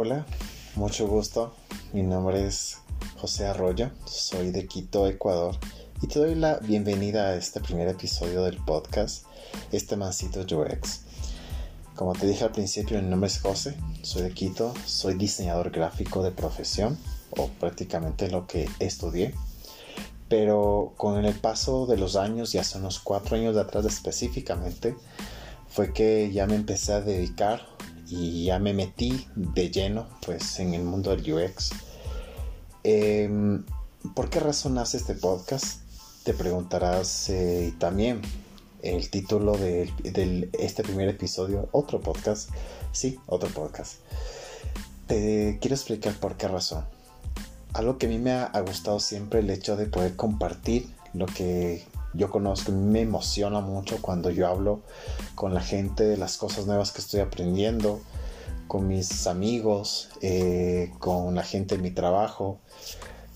Hola, mucho gusto. Mi nombre es José Arroyo, soy de Quito, Ecuador, y te doy la bienvenida a este primer episodio del podcast, este mancito UX. Como te dije al principio, mi nombre es José, soy de Quito, soy diseñador gráfico de profesión, o prácticamente lo que estudié. Pero con el paso de los años, y hace unos cuatro años de atrás específicamente, fue que ya me empecé a dedicar y ya me metí de lleno pues en el mundo del UX. Em, ¿Por qué razón hace este podcast? Te preguntarás eh, también el título de, este primer episodio, otro podcast. Sí, otro podcast. Te quiero explicar por qué razón. Algo que a mí me ha, gustado siempre el hecho de poder compartir lo que yo conozco, me emociona mucho cuando yo hablo con la gente de las cosas nuevas que estoy aprendiendo, con mis amigos, eh, con la gente de mi trabajo.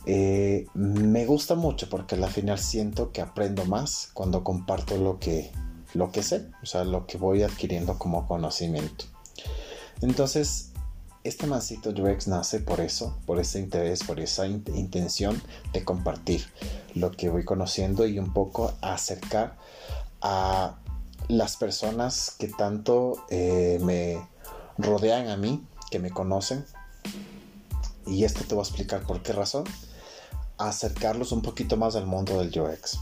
Eh, me gusta mucho porque al final siento que aprendo más cuando comparto lo que, lo que sé, o sea, lo que voy adquiriendo como conocimiento. Entonces, este mancito UX nace por eso, por ese interés, por esa intención de compartir lo que voy conociendo y un poco acercar a las personas que tanto eh, me rodean a mí, que me conocen. Y esto te voy a explicar por qué razón. Acercarlos un poquito más al mundo del UX.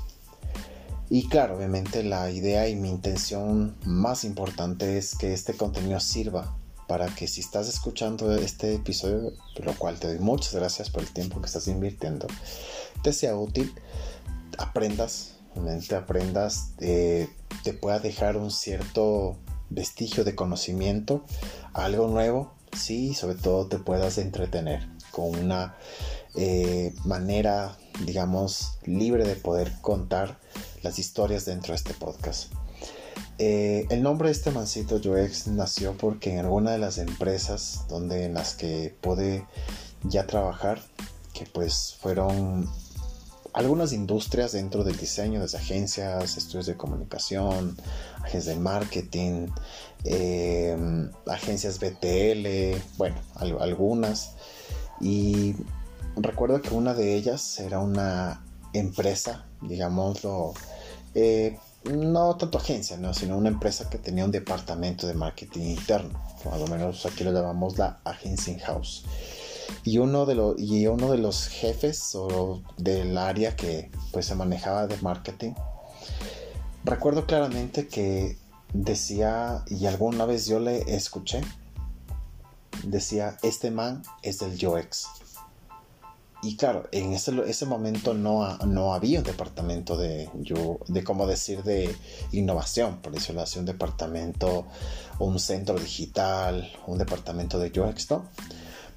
Y claro, obviamente la idea y mi intención más importante es que este contenido sirva para que si estás escuchando este episodio, lo cual te doy muchas gracias por el tiempo que estás invirtiendo, te sea útil, aprendas, realmente aprendas, eh, te pueda dejar un cierto vestigio de conocimiento, algo nuevo, sí, sobre todo te puedas entretener con una eh, manera, digamos, libre de poder contar las historias dentro de este podcast. Eh, el nombre de este mancito UX nació porque en alguna de las empresas donde en las que pude ya trabajar, que pues fueron algunas industrias dentro del diseño, desde agencias, estudios de comunicación, agencias de marketing, em, agencias BTL, bueno, algunas. Y recuerdo que una de ellas era una empresa, digámoslo, eh, no tanto agencia, ¿no? sino una empresa que tenía un departamento de marketing interno, o menos aquí lo llamamos la agencia in-house. Y uno, de los, y uno de los jefes o del área que pues se manejaba de marketing, recuerdo claramente que decía, y alguna vez yo le escuché, decía, este man es del UX. Y claro, en ese, ese momento no, no había un departamento de, yo, de, cómo decir, de innovación, por decirlo así, un departamento, un centro digital, un departamento de UX, ¿no?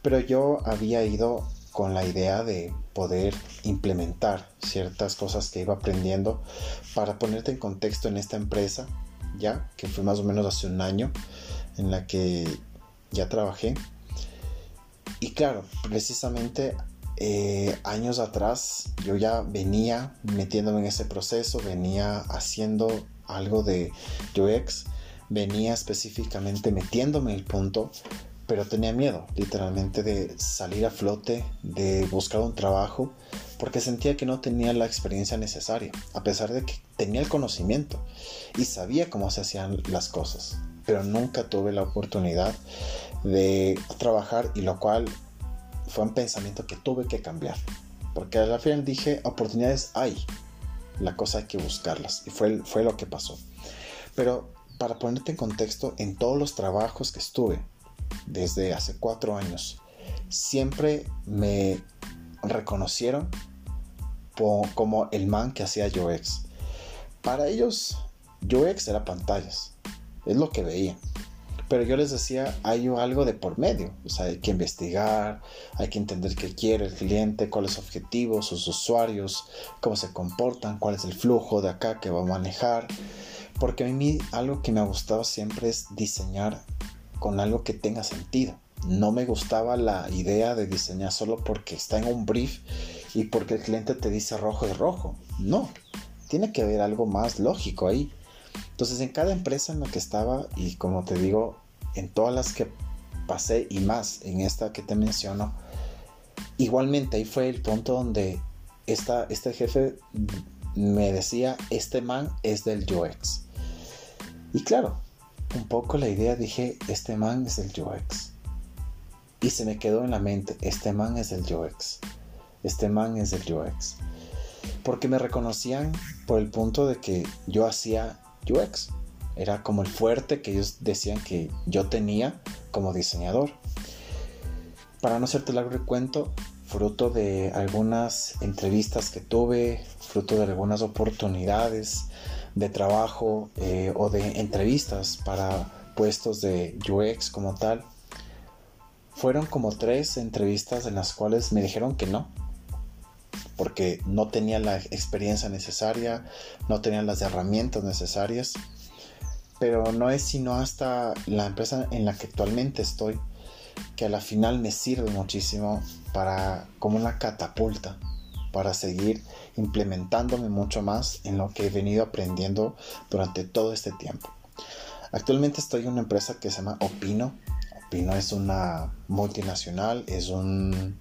Pero yo había ido con la idea de poder implementar ciertas cosas que iba aprendiendo para ponerte en contexto en esta empresa, ya que fue más o menos hace un año en la que ya trabajé. Y claro, precisamente eh, años atrás yo ya venía metiéndome en ese proceso, venía haciendo algo de UX, venía específicamente metiéndome el punto, pero tenía miedo literalmente de salir a flote, de buscar un trabajo, porque sentía que no tenía la experiencia necesaria, a pesar de que tenía el conocimiento y sabía cómo se hacían las cosas, pero nunca tuve la oportunidad de trabajar y lo cual fue un pensamiento que tuve que cambiar. Porque al final dije, oportunidades hay. La cosa hay que buscarlas. Y fue, fue lo que pasó. Pero para ponerte en contexto, en todos los trabajos que estuve, desde hace cuatro años, siempre me reconocieron como el man que hacía UX. Para ellos, UX era pantallas. Es lo que veían. Pero yo les decía, hay algo de por medio. O sea, hay que investigar, hay que entender qué quiere el cliente, cuáles objetivos, sus usuarios, cómo se comportan, cuál es el flujo de acá que va a manejar. Porque a mí algo que me ha gustado siempre es diseñar con algo que tenga sentido. No me gustaba la idea de diseñar solo porque está en un brief y porque el cliente te dice rojo es rojo. No, tiene que haber algo más lógico ahí. Entonces en cada empresa en la que estaba y como te digo, en todas las que pasé y más en esta que te menciono, igualmente ahí fue el punto donde este jefe me decía, este man es del UX. Y claro, un poco la idea dije, este man es del UX. Y se me quedó en la mente, este man es del UX. Este man es del UX. Porque me reconocían por el punto de que yo hacía UX. Era como el fuerte que ellos decían que yo tenía como diseñador. Para no hacerte largo el cuento, fruto de algunas entrevistas que tuve, fruto de algunas oportunidades de trabajo eh, o de entrevistas para puestos de UX como tal, fueron como tres entrevistas en las cuales me dijeron que no, porque no tenía la experiencia necesaria, no tenía las herramientas necesarias pero no es sino hasta la empresa en la que actualmente estoy que a la final me sirve muchísimo para como una catapulta para seguir implementándome mucho más en lo que he venido aprendiendo durante todo este tiempo. Actualmente estoy en una empresa que se llama Opino. Opino es una multinacional, es, un,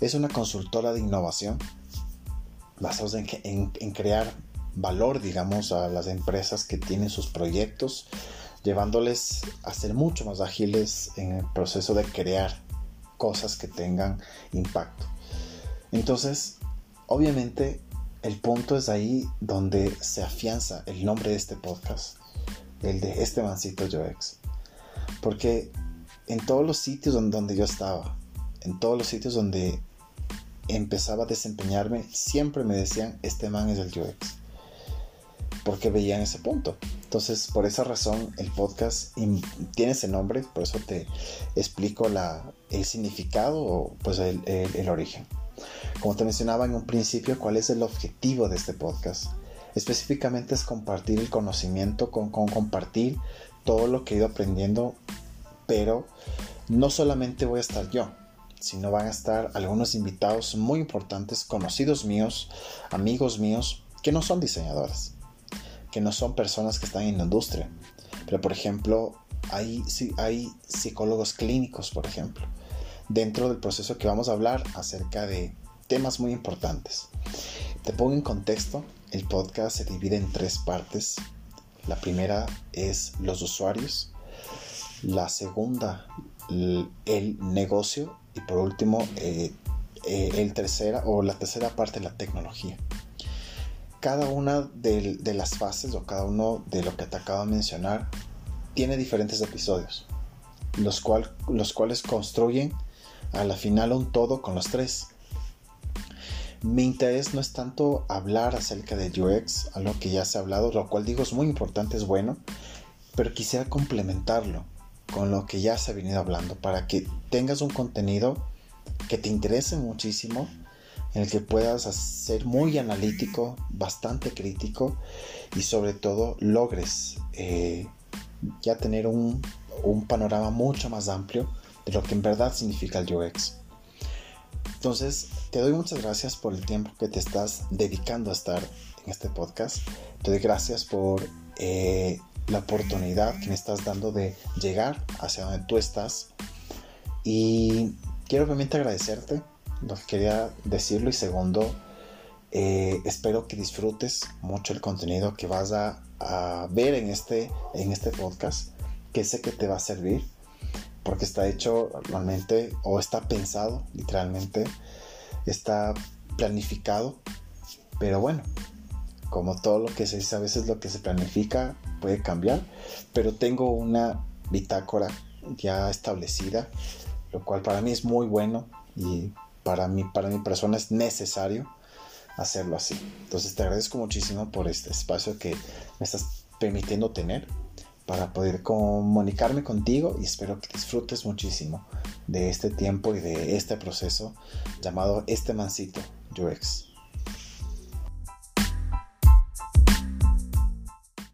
es una consultora de innovación basados en, en crear valor, digamos, a las empresas que tienen sus proyectos, llevándoles a ser mucho más ágiles en el proceso de crear cosas que tengan impacto. Entonces, obviamente, el punto es ahí donde se afianza el nombre de este podcast, el de este mancito Joex. Porque en todos los sitios donde yo estaba, en todos los sitios donde empezaba a desempeñarme, siempre me decían, este man es el UX porque veían ese punto. Entonces, por esa razón, el podcast tiene ese nombre, por eso te explico el significado o pues el, el, origen. Como te mencionaba en un principio, ¿cuál es el objetivo de este podcast? Específicamente es compartir el conocimiento, con, con compartir todo lo que he ido aprendiendo, pero no solamente voy a estar yo, sino van a estar algunos invitados muy importantes, conocidos míos, amigos míos, que no son diseñadores que no son personas que están en la industria. Pero por ejemplo, hay, hay psicólogos clínicos, por ejemplo, dentro del proceso que vamos a hablar acerca de temas muy importantes. Te pongo en contexto, el podcast se divide en tres partes. La primera es los usuarios, la segunda el negocio y por último eh, eh, el tercera o la tercera parte la tecnología cada una de, las fases o cada uno de lo que te acabo de mencionar tiene diferentes episodios, los, cuales construyen a la final un todo con los tres. Mi interés no es tanto hablar acerca de UX, a lo que ya se ha hablado, lo cual digo es muy importante, es bueno, pero quisiera complementarlo con lo que ya se ha venido hablando para que tengas un contenido que te interese muchísimo en el que puedas ser muy analítico, bastante crítico y sobre todo logres eh, ya tener un, panorama mucho más amplio de lo que en verdad significa el UX. Entonces, te doy muchas gracias por el tiempo que te estás dedicando a estar en este podcast. Te doy gracias por eh, la oportunidad que me estás dando de llegar hacia donde tú estás. Y quiero obviamente agradecerte quería decirlo y segundo, eh, espero que disfrutes mucho el contenido que vas a, ver en este, en este podcast, que sé que te va a servir, porque está hecho realmente o está pensado literalmente, está planificado, pero bueno, como todo lo que se dice a veces lo que se planifica puede cambiar, pero tengo una bitácora ya establecida, lo cual para mí es muy bueno y para mí, para mi persona es necesario hacerlo así. Entonces te agradezco muchísimo por este espacio que me estás permitiendo tener para poder comunicarme contigo y espero que disfrutes muchísimo de este tiempo y de este proceso llamado este mancito UX.